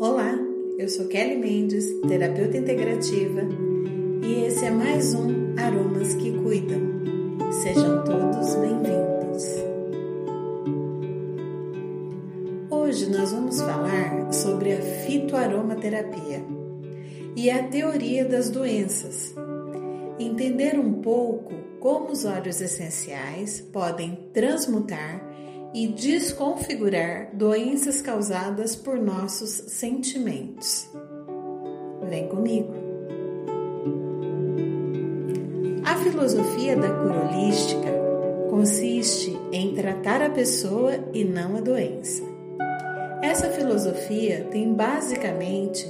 Olá, eu sou Kelly Mendes, terapeuta integrativa, e esse é mais um Aromas que Cuidam. Sejam todos bem-vindos. Hoje nós vamos falar sobre a fitoaromaterapia e a teoria das doenças. Entender um pouco como os óleos essenciais podem transmutar e desconfigurar doenças causadas por nossos sentimentos. Vem comigo. A filosofia da cura holística consiste em tratar a pessoa e não a doença. Essa filosofia tem basicamente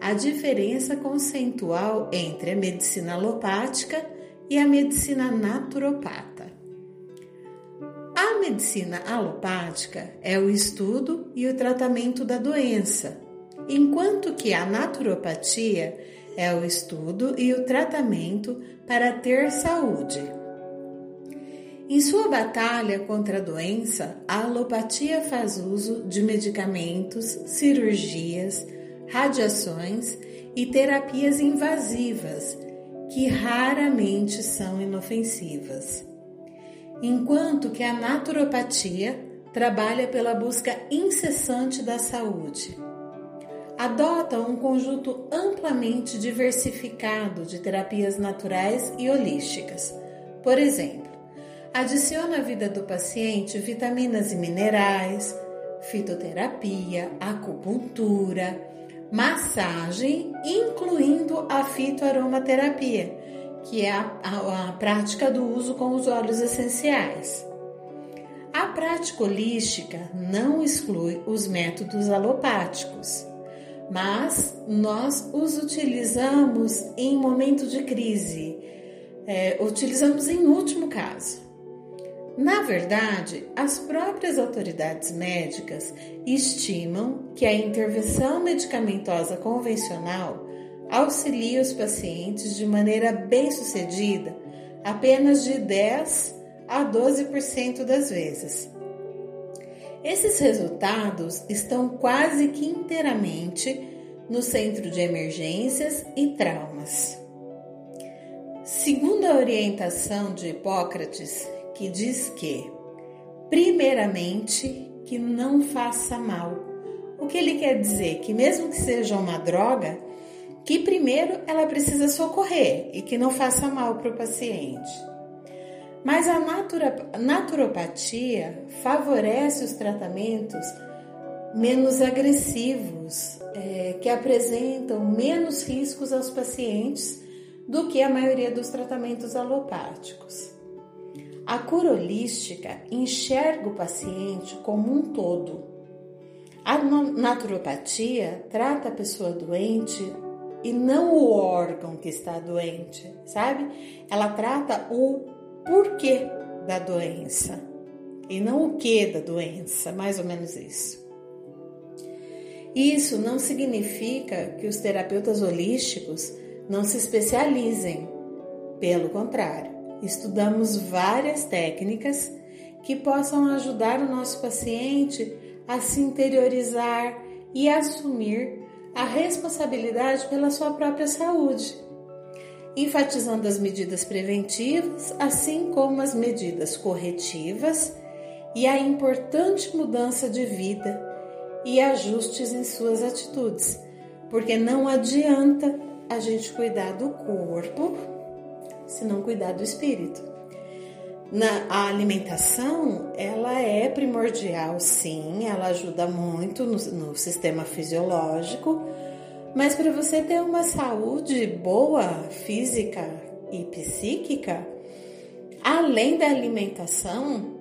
a diferença conceitual entre a medicina alopática e a medicina naturopata. Medicina alopática é o estudo e o tratamento da doença, enquanto que a naturopatia é o estudo e o tratamento para ter saúde. Em sua batalha contra a doença, a alopatia faz uso de medicamentos, cirurgias, radiações e terapias invasivas, que raramente são inofensivas enquanto que a naturopatia trabalha pela busca incessante da saúde. Adota um conjunto amplamente diversificado de terapias naturais e holísticas. Por exemplo, adiciona à vida do paciente vitaminas e minerais, fitoterapia, acupuntura, massagem, incluindo a fitoaromaterapia que é a, a, a prática do uso com os óleos essenciais. A prática holística não exclui os métodos alopáticos, mas nós os utilizamos em momento de crise, é, utilizamos em último caso. Na verdade, as próprias autoridades médicas estimam que a intervenção medicamentosa convencional auxilia os pacientes de maneira bem sucedida apenas de 10 a 12% das vezes. Esses resultados estão quase que inteiramente no centro de emergências e traumas. Segundo a orientação de Hipócrates, que diz que, primeiramente, que não faça mal. O que ele quer dizer? Que mesmo que seja uma droga, que primeiro ela precisa socorrer e que não faça mal para o paciente. Mas a naturopatia favorece os tratamentos menos agressivos, é, que apresentam menos riscos aos pacientes do que a maioria dos tratamentos alopáticos. A cura holística enxerga o paciente como um todo. A naturopatia trata a pessoa doente e não o órgão que está doente, sabe? Ela trata o porquê da doença e não o que da doença, mais ou menos isso. Isso não significa que os terapeutas holísticos não se especializem. Pelo contrário, estudamos várias técnicas que possam ajudar o nosso paciente a se interiorizar e assumir a responsabilidade pela sua própria saúde, enfatizando as medidas preventivas, assim como as medidas corretivas e a importante mudança de vida e ajustes em suas atitudes, porque não adianta a gente cuidar do corpo se não cuidar do espírito. Na, a alimentação, ela é primordial, sim, ela ajuda muito no, no sistema fisiológico, mas para você ter uma saúde boa, física e psíquica, além da alimentação,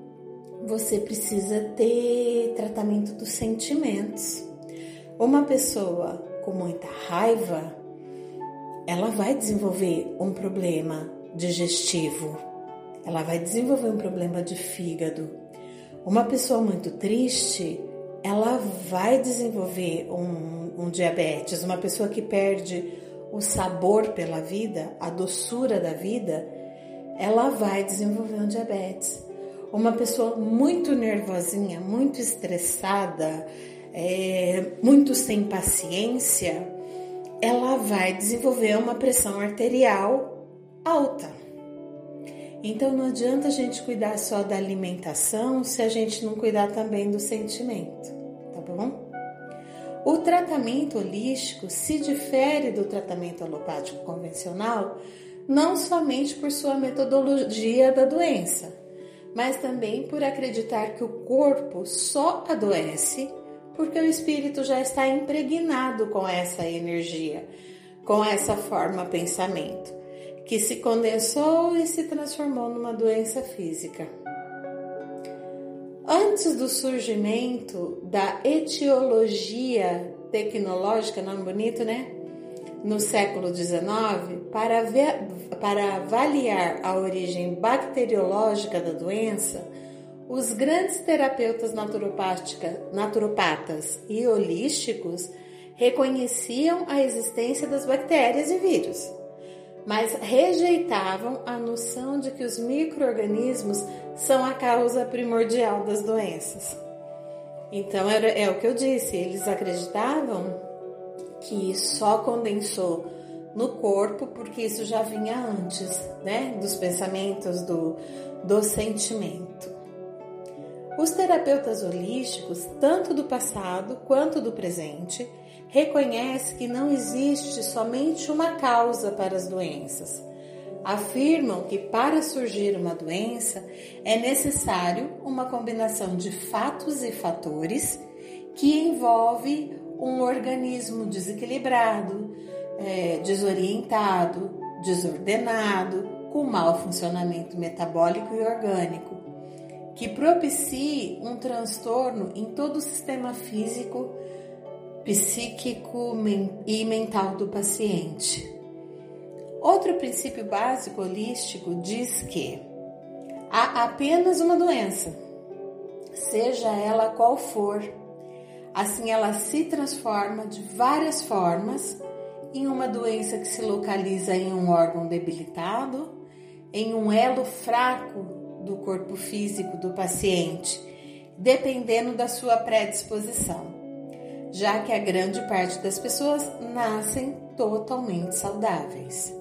você precisa ter tratamento dos sentimentos. Uma pessoa com muita raiva, ela vai desenvolver um problema digestivo ela vai desenvolver um problema de fígado. Uma pessoa muito triste, ela vai desenvolver um, um diabetes. Uma pessoa que perde o sabor pela vida, a doçura da vida, ela vai desenvolver um diabetes. Uma pessoa muito nervosinha, muito estressada, é, muito sem paciência, ela vai desenvolver uma pressão arterial alta. Então não adianta a gente cuidar só da alimentação se a gente não cuidar também do sentimento, tá bom? O tratamento holístico se difere do tratamento alopático convencional não somente por sua metodologia da doença, mas também por acreditar que o corpo só adoece porque o espírito já está impregnado com essa energia, com essa forma pensamento que se condensou e se transformou numa doença física. Antes do surgimento da etiologia tecnológica, nome bonito, né? No século XIX, para, ver, para avaliar a origem bacteriológica da doença, os grandes terapeutas naturopatas e holísticos reconheciam a existência das bactérias e vírus mas rejeitavam a noção de que os micro-organismos são a causa primordial das doenças. Então, era, é o que eu disse, eles acreditavam que só condensou no corpo porque isso já vinha antes, né, dos pensamentos, do, do sentimento. Os terapeutas holísticos, tanto do passado quanto do presente, reconhece que não existe somente uma causa para as doenças. Afirmam que para surgir uma doença é necessário uma combinação de fatos e fatores que envolve um organismo desequilibrado, é, desorientado, desordenado, com mau funcionamento metabólico e orgânico, que propicie um transtorno em todo o sistema físico, psíquico e mental do paciente. Outro princípio básico holístico diz que há apenas uma doença, seja ela qual for. Assim, ela se transforma de várias formas em uma doença que se localiza em um órgão debilitado, em um elo fraco do corpo físico do paciente, dependendo da sua predisposição já que a grande parte das pessoas nascem totalmente saudáveis.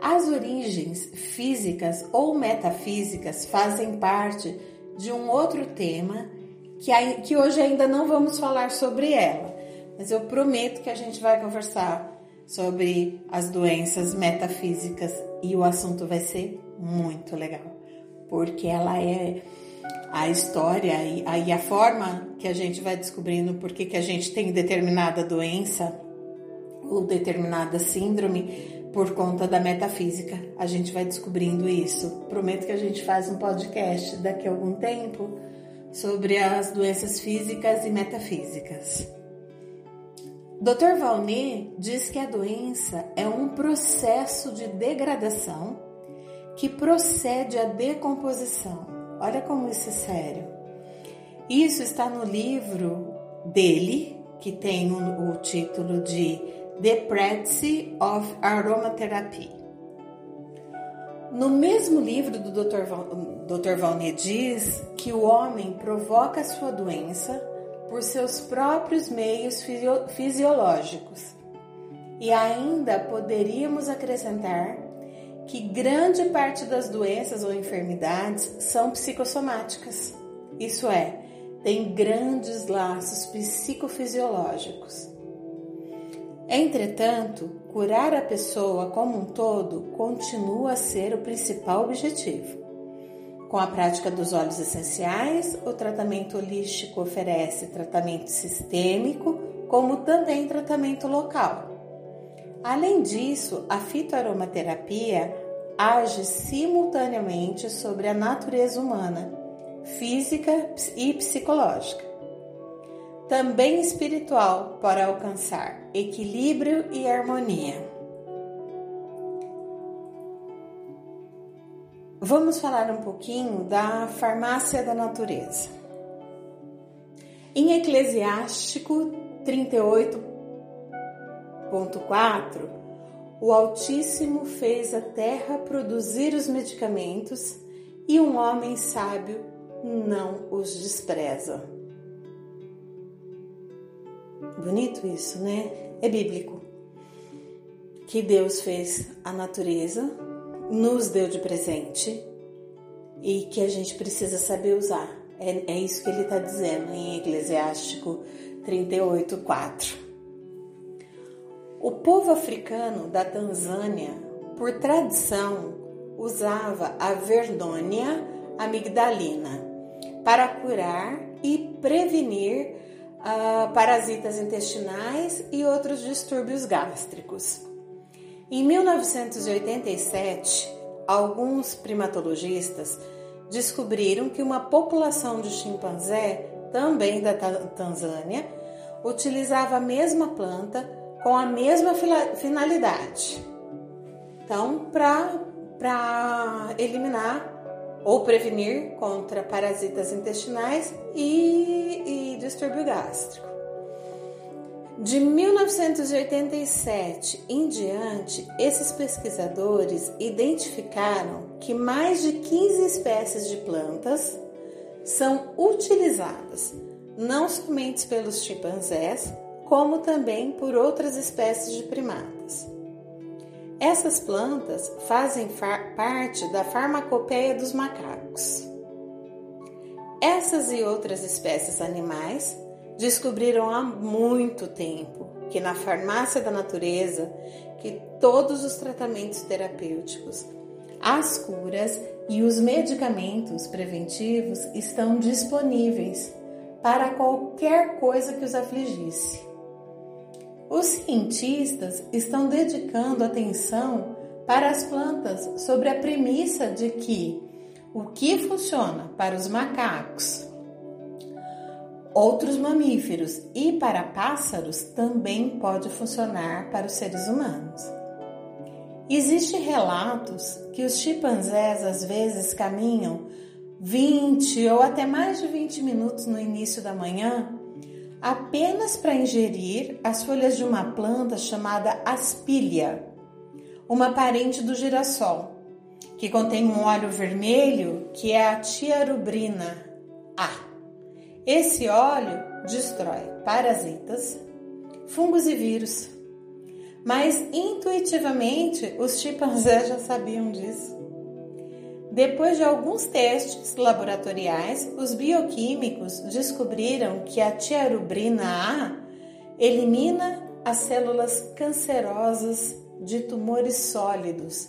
As origens físicas ou metafísicas fazem parte de um outro tema que, hoje ainda não vamos falar sobre ela, mas eu prometo que a gente vai conversar sobre as doenças metafísicas e o assunto vai ser muito legal, porque ela é a história e aí a forma que a gente vai descobrindo por que a gente tem determinada doença ou determinada síndrome por conta da metafísica. A gente vai descobrindo isso. Prometo que a gente faz um podcast daqui a algum tempo sobre as doenças físicas e metafísicas. Dr. Valnet diz que a doença é um processo de degradação que procede à decomposição Olha como isso é sério. Isso está no livro dele, que tem o, título de The Practice of Aromatherapy. No mesmo livro do Dr. Val, Dr. Diz que o homem provoca a sua doença por seus próprios meios fisiológicos. E ainda poderíamos acrescentar que grande parte das doenças ou enfermidades são psicossomáticas, isso é, tem grandes laços psicofisiológicos. Entretanto, curar a pessoa como um todo continua a ser o principal objetivo. Com a prática dos óleos essenciais, o tratamento holístico oferece tratamento sistêmico, como também tratamento local. Além disso, a fitoaromaterapia age simultaneamente sobre a natureza humana, física e psicológica. Também espiritual para alcançar equilíbrio e harmonia. Vamos falar um pouquinho da farmácia da natureza. Em Eclesiástico 38, 4, o Altíssimo fez a terra produzir os medicamentos e um homem sábio não os despreza. Bonito isso, né? É bíblico. Que Deus fez a natureza, nos deu de presente e que a gente precisa saber usar. É, é isso que ele está dizendo em Eclesiástico 38, 4. O povo africano da Tanzânia, por tradição, usava a verdônia amigdalina para curar e prevenir uh, parasitas intestinais e outros distúrbios gástricos. Em 1987, alguns primatologistas descobriram que uma população de chimpanzé, também da Tanzânia, utilizava a mesma planta com a mesma finalidade. Então, para eliminar ou prevenir contra parasitas intestinais e, e distúrbio gástrico. De 1987 em diante, esses pesquisadores identificaram que mais de 15 espécies de plantas são utilizadas não somente pelos chimpanzés, como também por outras espécies de primatas. Essas plantas fazem parte da farmacopeia dos macacos. Essas e outras espécies animais descobriram há muito tempo que na farmácia da natureza que todos os tratamentos terapêuticos, as curas e os medicamentos preventivos estão disponíveis para qualquer coisa que os afligisse. Os cientistas estão dedicando atenção para as plantas sobre a premissa de que o que funciona para os macacos, outros mamíferos e para pássaros também pode funcionar para os seres humanos. Existem relatos que os chimpanzés às vezes caminham 20 ou até mais de 20 minutos no início da manhã apenas para ingerir as folhas de uma planta chamada aspília, uma parente do girassol, que contém um óleo vermelho que é a tiarubrina A. Esse óleo destrói parasitas, fungos e vírus. Mas intuitivamente os chimpanzés já sabiam disso. Depois de alguns testes laboratoriais, os bioquímicos descobriram que a tiarubrina A elimina as células cancerosas de tumores sólidos,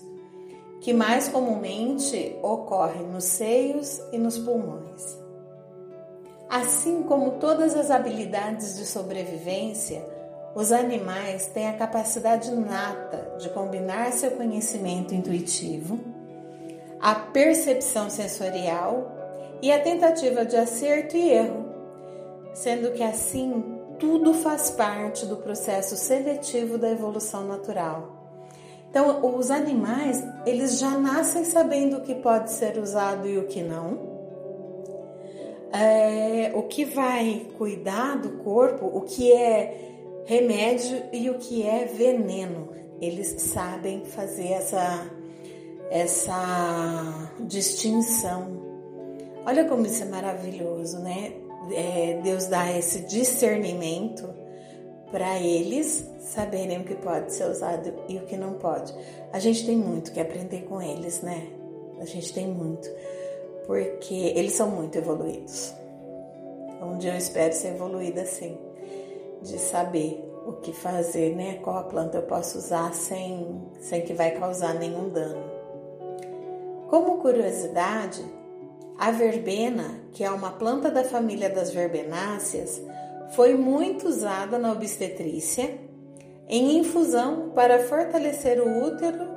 que mais comumente ocorrem nos seios e nos pulmões. Assim como todas as habilidades de sobrevivência, os animais têm a capacidade nata de combinar seu conhecimento intuitivo a percepção sensorial e a tentativa de acerto e erro, sendo que assim tudo faz parte do processo seletivo da evolução natural. Então, os animais, eles já nascem sabendo o que pode ser usado e o que não. É, o que vai cuidar do corpo, o que é remédio e o que é veneno. Eles sabem fazer essa essa distinção. Olha como isso é maravilhoso, né? É, Deus dá esse discernimento para eles saberem o que pode ser usado e o que não pode. A gente tem muito que aprender com eles, né? A gente tem muito, porque eles são muito evoluídos. Um dia eu espero ser evoluída assim, de saber o que fazer, né? Qual a planta eu posso usar sem, sem que vai causar nenhum dano. Como curiosidade, a verbena, que é uma planta da família das verbenáceas, foi muito usada na obstetrícia em infusão para fortalecer o útero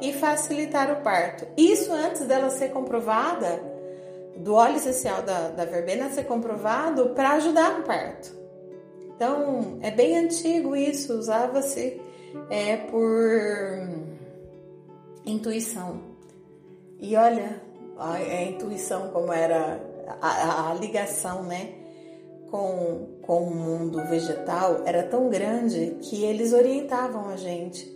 e facilitar o parto. Isso antes dela ser comprovada, do óleo essencial da, da verbena ser comprovado para ajudar no parto. Então, é bem antigo isso, usava-se é, por intuição. E olha a, a intuição, como era a, a, ligação, né? Com, com o mundo vegetal era tão grande que eles orientavam a gente.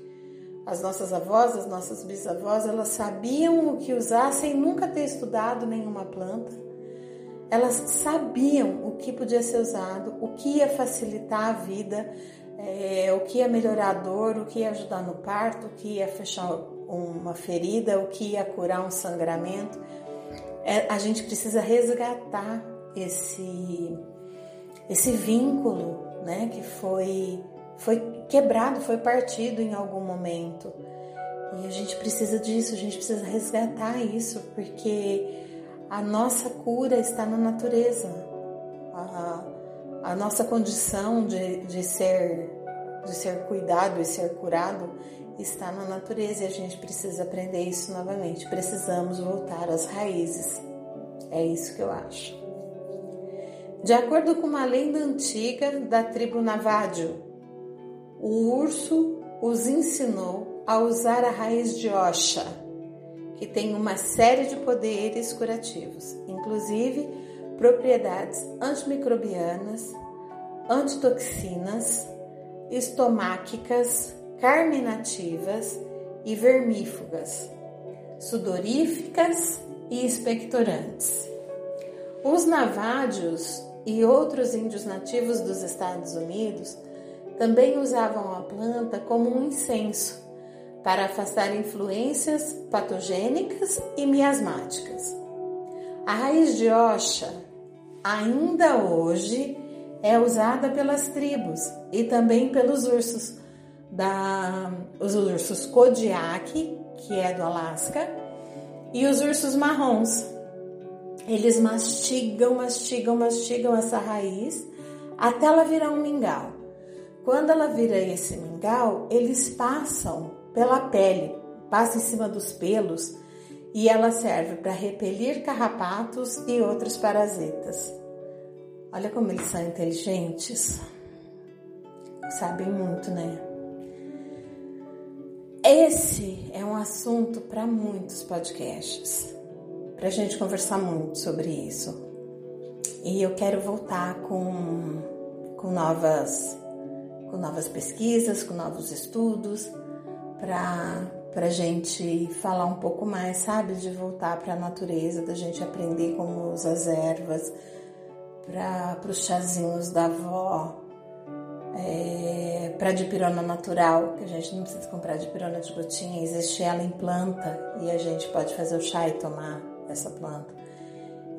As nossas avós, as nossas bisavós, elas sabiam o que usar sem nunca ter estudado nenhuma planta. elas sabiam o que podia ser usado, o que ia facilitar a vida, é, o que ia melhorar a dor, o que ia ajudar no parto, o que ia fechar uma ferida, o que ia curar um sangramento. É, a gente precisa resgatar esse, esse vínculo né, que foi, foi quebrado, foi partido em algum momento. E a gente precisa disso, a gente precisa resgatar isso, porque a nossa cura está na natureza. A, a nossa condição de, de, ser, de ser cuidado e ser curado está na natureza e a gente precisa aprender isso novamente. Precisamos voltar às raízes. É isso que eu acho. De acordo com uma lenda antiga da tribo Navádio, o urso os ensinou a usar a raiz de Osha, que tem uma série de poderes curativos, inclusive propriedades antimicrobianas, antitoxinas, estomáquicas, carminativas e vermífugas, sudoríficas e expectorantes. Os navádios e outros índios nativos dos Estados Unidos também usavam a planta como um incenso para afastar influências patogênicas e miasmáticas. A raiz de Osha ainda hoje é usada pelas tribos e também pelos ursos da os ursos Kodiak, que é do Alasca, e os ursos marrons. Eles mastigam, mastigam, mastigam essa raiz até ela virar um mingau. Quando ela vira esse mingau, eles passam pela pele, passam em cima dos pelos e ela serve para repelir carrapatos e outros parasitas. Olha como eles são inteligentes. Sabem muito, né? Esse é um assunto para muitos podcasts, para a gente conversar muito sobre isso. E eu quero voltar com, com, novas, com novas pesquisas, com novos estudos, para a gente falar um pouco mais, sabe? De voltar para a natureza, da gente aprender como usar as ervas, para os chazinhos da avó, é, para dipirona natural, que a gente não precisa comprar dipirona de gotinha, existe ela em planta e a gente pode fazer o chá e tomar essa planta.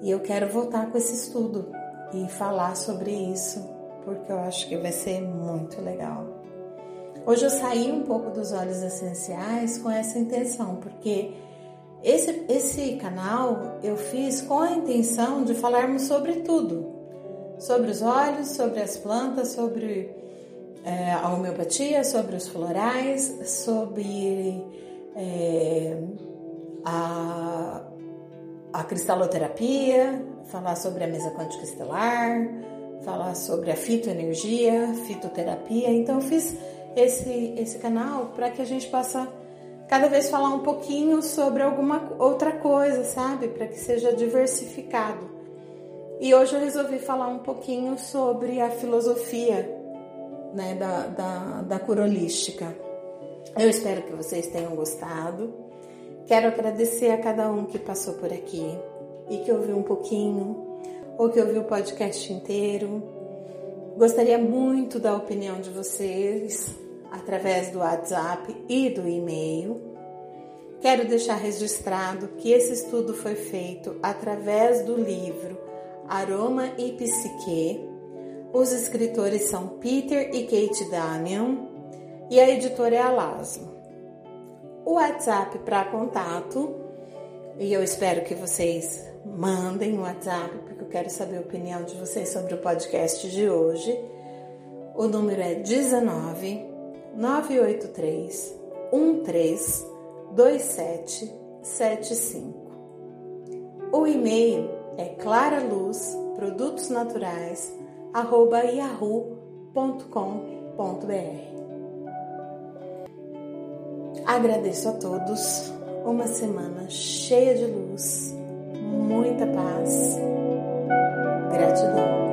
E eu quero voltar com esse estudo e falar sobre isso, porque eu acho que vai ser muito legal. Hoje eu saí um pouco dos óleos essenciais com essa intenção, porque esse, esse canal eu fiz com a intenção de falarmos sobre tudo. Sobre os óleos, sobre as plantas, sobre é, a homeopatia, sobre os florais, sobre é, a, a cristaloterapia, falar sobre a mesa quântica estelar, falar sobre a fitoenergia, fitoterapia. Então, eu fiz esse, esse canal para que a gente possa cada vez falar um pouquinho sobre alguma outra coisa, sabe? Para que seja diversificado. E hoje eu resolvi falar um pouquinho sobre a filosofia né, da, da, da cura holística. Eu espero que vocês tenham gostado. Quero agradecer a cada um que passou por aqui e que ouviu um pouquinho, ou que ouviu o podcast inteiro. Gostaria muito da opinião de vocês através do WhatsApp e do e-mail. Quero deixar registrado que esse estudo foi feito através do livro Aroma e Psique. Os escritores são Peter e Kate Damian e a editora é a Lazo. O WhatsApp para contato, e eu espero que vocês mandem o WhatsApp, porque eu quero saber a opinião de vocês sobre o podcast de hoje. O número é 19 983 13 2775. O e-mail é claraluz produtos naturais arroba yahoo.com.br. Agradeço a todos uma semana cheia de luz, muita paz, gratidão.